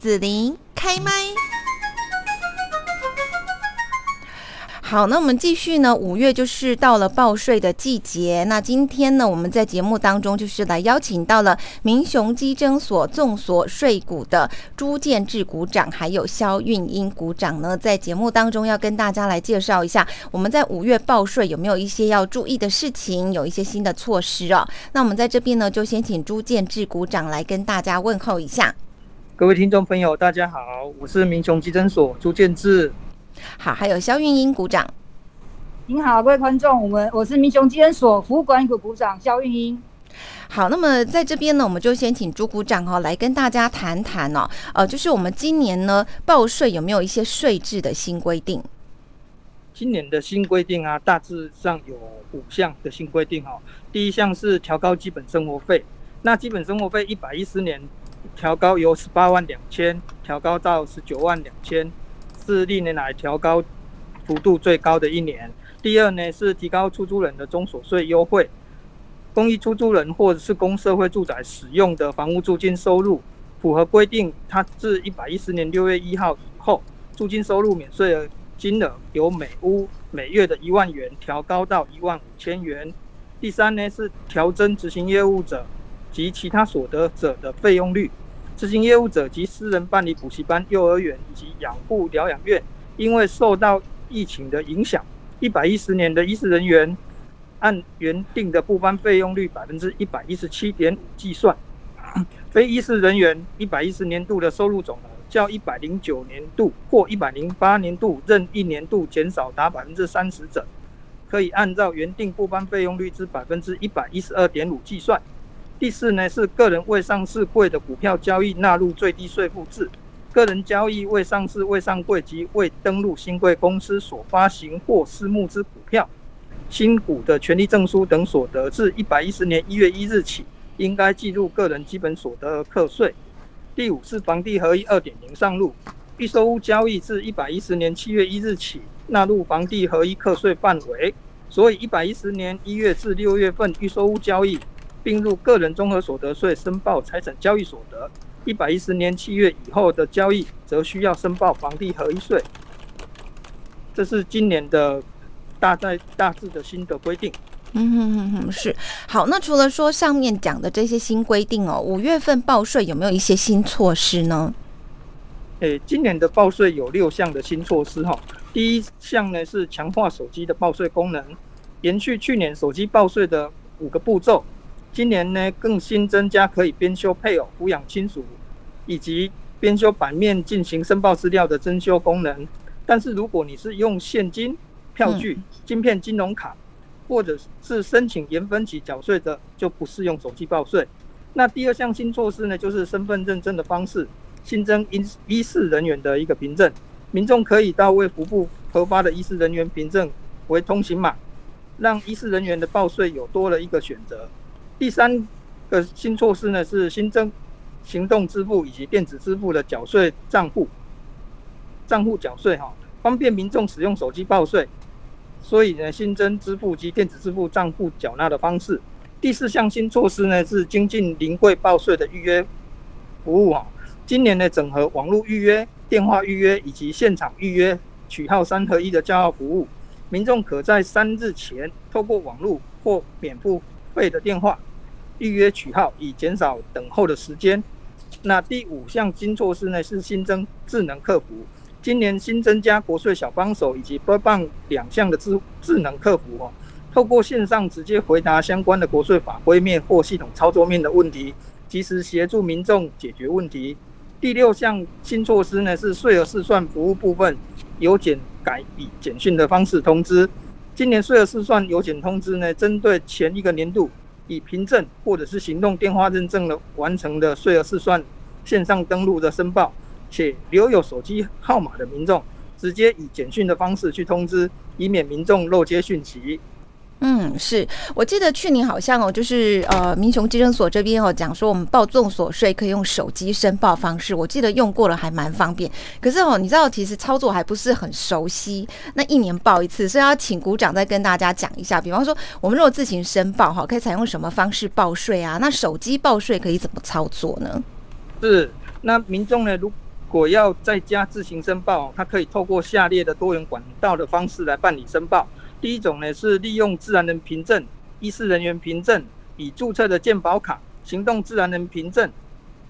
子琳开麦。好，那我们继续呢。五月就是到了报税的季节。那今天呢，我们在节目当中就是来邀请到了民雄基征所纵所税股的朱建志股长，还有肖运英股长呢，在节目当中要跟大家来介绍一下，我们在五月报税有没有一些要注意的事情，有一些新的措施哦。那我们在这边呢，就先请朱建志股长来跟大家问候一下。各位听众朋友，大家好，我是民雄急诊所朱建志。好，还有肖运英鼓掌。您好，各位观众，我们我是民雄急诊所服务管理股股长肖运英。好，那么在这边呢，我们就先请朱股长哦来跟大家谈谈哦，呃，就是我们今年呢报税有没有一些税制的新规定？今年的新规定啊，大致上有五项的新规定哦。第一项是调高基本生活费，那基本生活费一百一十年调高由十八万两千调高到十九万两千。是历年来调高幅度最高的一年。第二呢是提高出租人的中所税优惠，公益出租人或者是公社会住宅使用的房屋租金收入，符合规定，它自一百一十年六月一号以后，租金收入免税额金额由每屋每月的一万元调高到一万五千元。第三呢是调增执行业务者及其他所得者的费用率。执行业务者及私人办理补习班、幼儿园以及养护疗养院，因为受到疫情的影响，一百一十年的医师人员按原定的部班费用率百分之一百一十七点五计算，非医师人员一百一十年度的收入总额较一百零九年度或一百零八年度任一年度减少达百分之三十者，可以按照原定部班费用率之百分之一百一十二点五计算。第四呢是个人未上市柜的股票交易纳入最低税负制，个人交易未上市、未上柜及未登录新贵公司所发行或私募之股票、新股的权利证书等所得，自一百一十年一月一日起，应该计入个人基本所得课税。第五是房地合一二点零上路，预收屋交易自一百一十年七月一日起纳入房地合一课税范围，所以一百一十年一月至六月份预收屋交易。并入个人综合所得税申报财产交易所得，一百一十年七月以后的交易则需要申报房地合一税。这是今年的大概大致的新的规定。嗯哼哼哼，是好。那除了说上面讲的这些新规定哦，五月份报税有没有一些新措施呢？诶，今年的报税有六项的新措施哈。第一项呢是强化手机的报税功能，延续去年手机报税的五个步骤。今年呢，更新增加可以编修配偶、抚养亲属以及编修版面进行申报资料的增修功能。但是，如果你是用现金、票据、晶片、金融卡，或者是申请延分期缴税的，就不适用手机报税。那第二项新措施呢，就是身份认证的方式新增医医事人员的一个凭证，民众可以到为服部核发的医事人员凭证为通行码，让医事人员的报税有多了一个选择。第三个新措施呢，是新增行动支付以及电子支付的缴税账户，账户缴税哈，方便民众使用手机报税。所以呢，新增支付及电子支付账户缴纳的方式。第四项新措施呢，是精进临柜报税的预约服务哈。今年呢，整合网络预约、电话预约以及现场预约取号三合一的叫号服务，民众可在三日前透过网络或免付费的电话。预约取号以减少等候的时间。那第五项新措施呢，是新增智能客服。今年新增加国税小帮手以及 b 棒两项的智智能客服哦，透过线上直接回答相关的国税法规面或系统操作面的问题，及时协助民众解决问题。第六项新措施呢，是税额试算服务部分，由简改以简讯的方式通知。今年税额试算由简通知呢，针对前一个年度。以凭证或者是行动电话认证的完成的税额试算线上登录的申报，且留有手机号码的民众，直接以简讯的方式去通知，以免民众漏接讯息。嗯，是我记得去年好像哦，就是呃，民雄基征所这边哦讲说，我们报重所税可以用手机申报方式，我记得用过了还蛮方便。可是哦，你知道其实操作还不是很熟悉，那一年报一次，所以要请股长再跟大家讲一下。比方说，我们如果自行申报哈，可以采用什么方式报税啊？那手机报税可以怎么操作呢？是，那民众呢，如果要在家自行申报，它可以透过下列的多元管道的方式来办理申报。第一种呢是利用自然人凭证、医师人员凭证、已注册的健保卡、行动自然人凭证，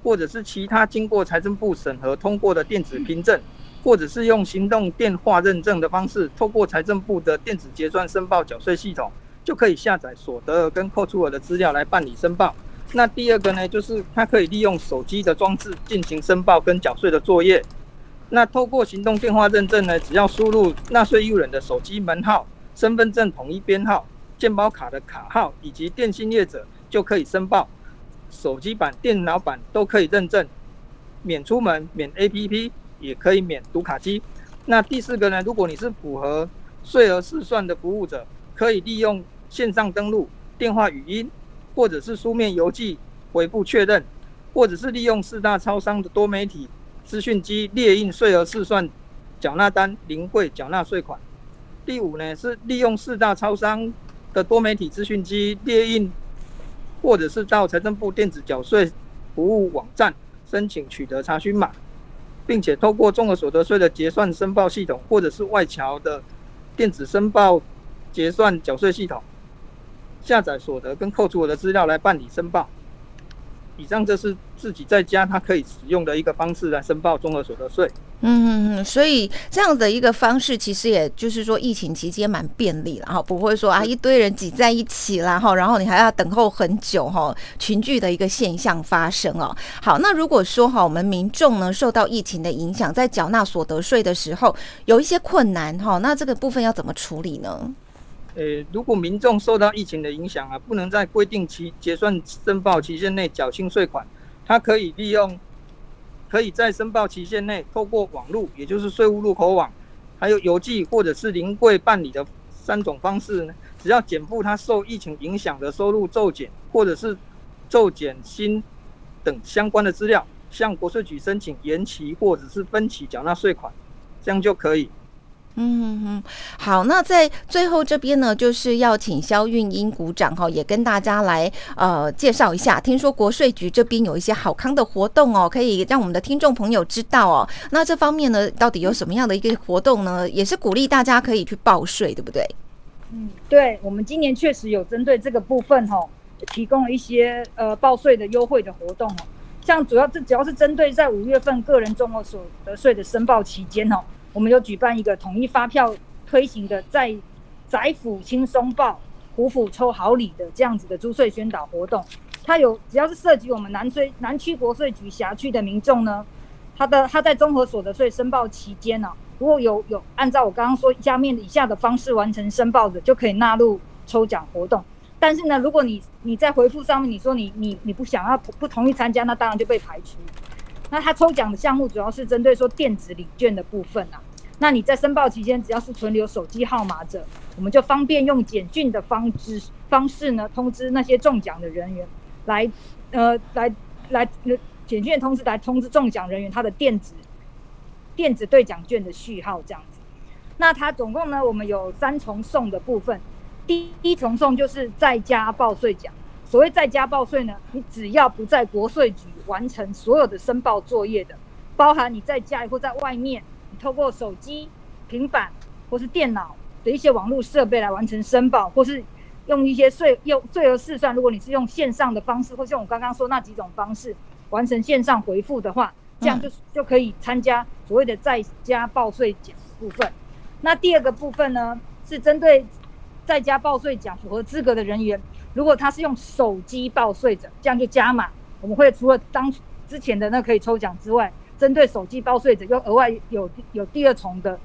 或者是其他经过财政部审核通过的电子凭证，或者是用行动电话认证的方式，透过财政部的电子结算申报缴税系统，就可以下载所得额跟扣除额的资料来办理申报。那第二个呢，就是它可以利用手机的装置进行申报跟缴税的作业。那透过行动电话认证呢，只要输入纳税义务人的手机门号、身份证统一编号、健保卡的卡号以及电信业者，就可以申报。手机版、电脑版都可以认证，免出门、免 APP，也可以免读卡机。那第四个呢，如果你是符合税额试算的服务者，可以利用线上登录、电话语音。或者是书面邮寄回复确认，或者是利用四大超商的多媒体资讯机列印税额试算缴纳单、零柜缴纳税款。第五呢是利用四大超商的多媒体资讯机列印，或者是到财政部电子缴税服务网站申请取得查询码，并且透过综合所得税的结算申报系统，或者是外侨的电子申报结算缴税系统。下载所得跟扣除我的资料来办理申报。以上这是自己在家他可以使用的一个方式来申报综合所得税。嗯嗯所以这样的一个方式，其实也就是说疫情期间蛮便利了哈，不会说啊一堆人挤在一起啦哈，然后你还要等候很久哈，群聚的一个现象发生哦。好，那如果说哈，我们民众呢受到疫情的影响，在缴纳所得税的时候有一些困难哈，那这个部分要怎么处理呢？呃，如果民众受到疫情的影响啊，不能在规定期结算申报期限内缴清税款，他可以利用，可以在申报期限内透过网络，也就是税务入口网，还有邮寄或者是临柜办理的三种方式呢。只要减负他受疫情影响的收入骤减，或者是骤减薪等相关的资料，向国税局申请延期或者是分期缴纳税款，这样就可以。嗯哼，好，那在最后这边呢，就是要请肖运英鼓掌哈，也跟大家来呃介绍一下。听说国税局这边有一些好康的活动哦，可以让我们的听众朋友知道哦。那这方面呢，到底有什么样的一个活动呢？也是鼓励大家可以去报税，对不对？嗯，对，我们今年确实有针对这个部分哈，提供了一些呃报税的优惠的活动哦。像主要这主要是针对在五月份个人综合所得税的申报期间哦。我们有举办一个统一发票推行的，在宅府轻松报、虎府抽好礼的这样子的租税宣导活动。它有只要是涉及我们南税南区国税局辖区的民众呢，他的他在综合所得税申报期间呢，如果有有按照我刚刚说下面以下的方式完成申报的，就可以纳入抽奖活动。但是呢，如果你你在回复上面你说你你你不想要不不同意参加，那当然就被排除。那它抽奖的项目主要是针对说电子礼券的部分啊。那你在申报期间，只要是存留手机号码者，我们就方便用简讯的方式方式呢，通知那些中奖的人员，来呃来来简讯通知来通知中奖人员他的电子电子兑奖券的序号这样子。那它总共呢，我们有三重送的部分。第一重送就是在家报税奖。所谓在家报税呢，你只要不在国税局完成所有的申报作业的，包含你在家里或在外面，你透过手机、平板或是电脑的一些网络设备来完成申报，或是用一些税用税额试算，如果你是用线上的方式，或像我刚刚说那几种方式完成线上回复的话，这样就就可以参加所谓的在家报税奖部分。那第二个部分呢，是针对在家报税奖符合资格的人员。如果他是用手机报税者，这样就加码。我们会除了当之前的那可以抽奖之外，针对手机报税者又额外有有第二重的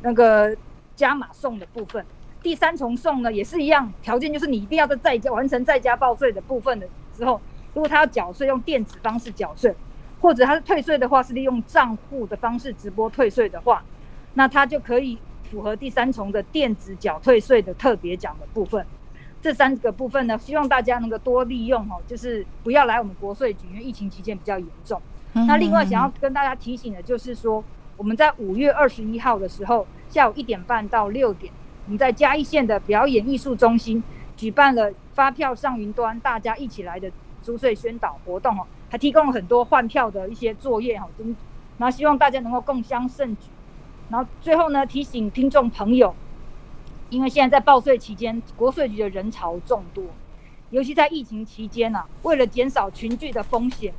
那个加码送的部分。第三重送呢也是一样，条件就是你一定要在在家完成在家报税的部分的之后，如果他要缴税用电子方式缴税，或者他是退税的话是利用账户的方式直播退税的话，那他就可以符合第三重的电子缴退税的特别奖的部分。这三个部分呢，希望大家能够多利用哈，就是不要来我们国税局，因为疫情期间比较严重。那另外想要跟大家提醒的就是说，我们在五月二十一号的时候，下午一点半到六点，我们在嘉义县的表演艺术中心举办了发票上云端，大家一起来的租税宣导活动哦，还提供了很多换票的一些作业哈，然后希望大家能够共襄盛举。然后最后呢，提醒听众朋友，因为现在在报税期间，国税局的人潮众多，尤其在疫情期间呢、为了减少群聚的风险，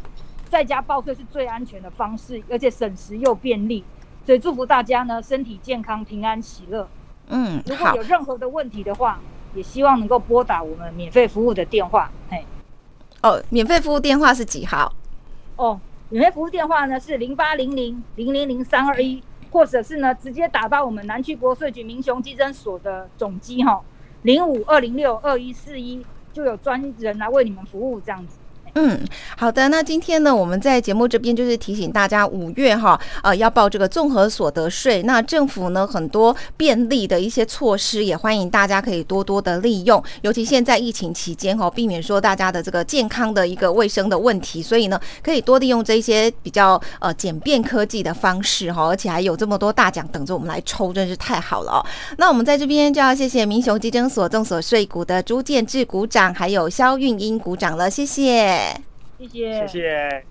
在家报税是最安全的方式，而且省时又便利。所以祝福大家呢身体健康、平安喜乐。嗯，如果有，任何的问题的话，也希望能够拨打我们免费服务的电话。嘿，哦，免费服务电话是几号？哦，免费服务电话呢是零八零零零零零三二一，或者是呢直接打到我们南区国税局民雄基征所的总机哈零五二零六二一四一，就有专人来为你们服务这样子。嗯，好的。那今天呢，我们在节目这边就是提醒大家，五月哈，呃，要报这个综合所得税。那政府呢，很多便利的一些措施，也欢迎大家可以多多的利用。尤其现在疫情期间哈，避免说大家的这个健康的一个卫生的问题，所以呢，可以多利用这些比较呃简便科技的方式哈，而且还有这么多大奖等着我们来抽，真是太好了哦。那我们在这边就要谢谢民雄基征所综所税股的朱建志股长，还有肖运英股长了，谢谢。谢谢，